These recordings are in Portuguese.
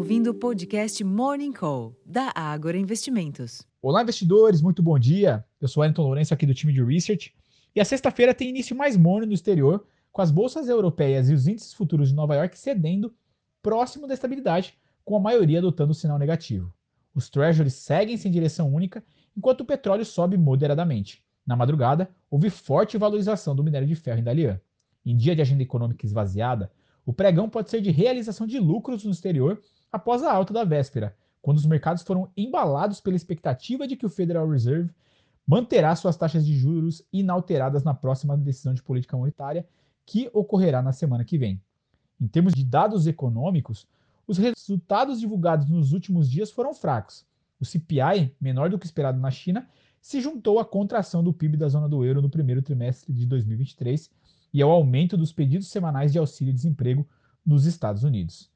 ouvindo o podcast Morning Call, da Ágora Investimentos. Olá, investidores, muito bom dia. Eu sou Wellington Lourenço, aqui do time de Research. E a sexta-feira tem início mais morno no exterior, com as bolsas europeias e os índices futuros de Nova York cedendo próximo da estabilidade, com a maioria adotando o sinal negativo. Os treasuries seguem sem direção única, enquanto o petróleo sobe moderadamente. Na madrugada, houve forte valorização do minério de ferro em Dalian. Em dia de agenda econômica esvaziada, o pregão pode ser de realização de lucros no exterior após a alta da véspera, quando os mercados foram embalados pela expectativa de que o Federal Reserve manterá suas taxas de juros inalteradas na próxima decisão de política monetária, que ocorrerá na semana que vem. Em termos de dados econômicos, os resultados divulgados nos últimos dias foram fracos. O CPI, menor do que esperado na China, se juntou à contração do PIB da zona do euro no primeiro trimestre de 2023 e ao aumento dos pedidos semanais de auxílio-desemprego nos Estados Unidos.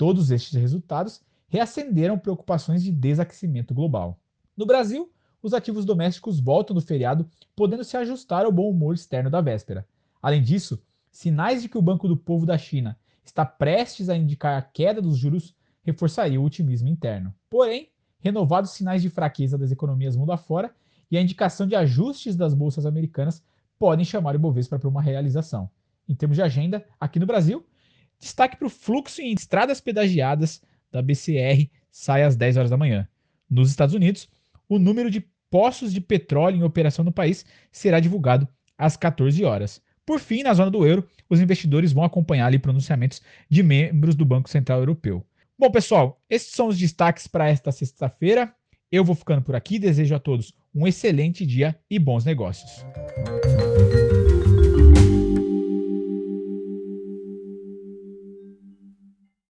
Todos estes resultados reacenderam preocupações de desaquecimento global. No Brasil, os ativos domésticos voltam do feriado, podendo se ajustar ao bom humor externo da véspera. Além disso, sinais de que o Banco do Povo da China está prestes a indicar a queda dos juros reforçaria o otimismo interno. Porém, renovados sinais de fraqueza das economias mundo afora e a indicação de ajustes das bolsas americanas podem chamar o Ibovespa para uma realização. Em termos de agenda, aqui no Brasil, destaque para o fluxo em estradas pedagiadas da BCR sai às 10 horas da manhã. Nos Estados Unidos, o número de poços de petróleo em operação no país será divulgado às 14 horas. Por fim, na zona do euro, os investidores vão acompanhar ali pronunciamentos de membros do Banco Central Europeu. Bom, pessoal, esses são os destaques para esta sexta-feira. Eu vou ficando por aqui, desejo a todos um excelente dia e bons negócios.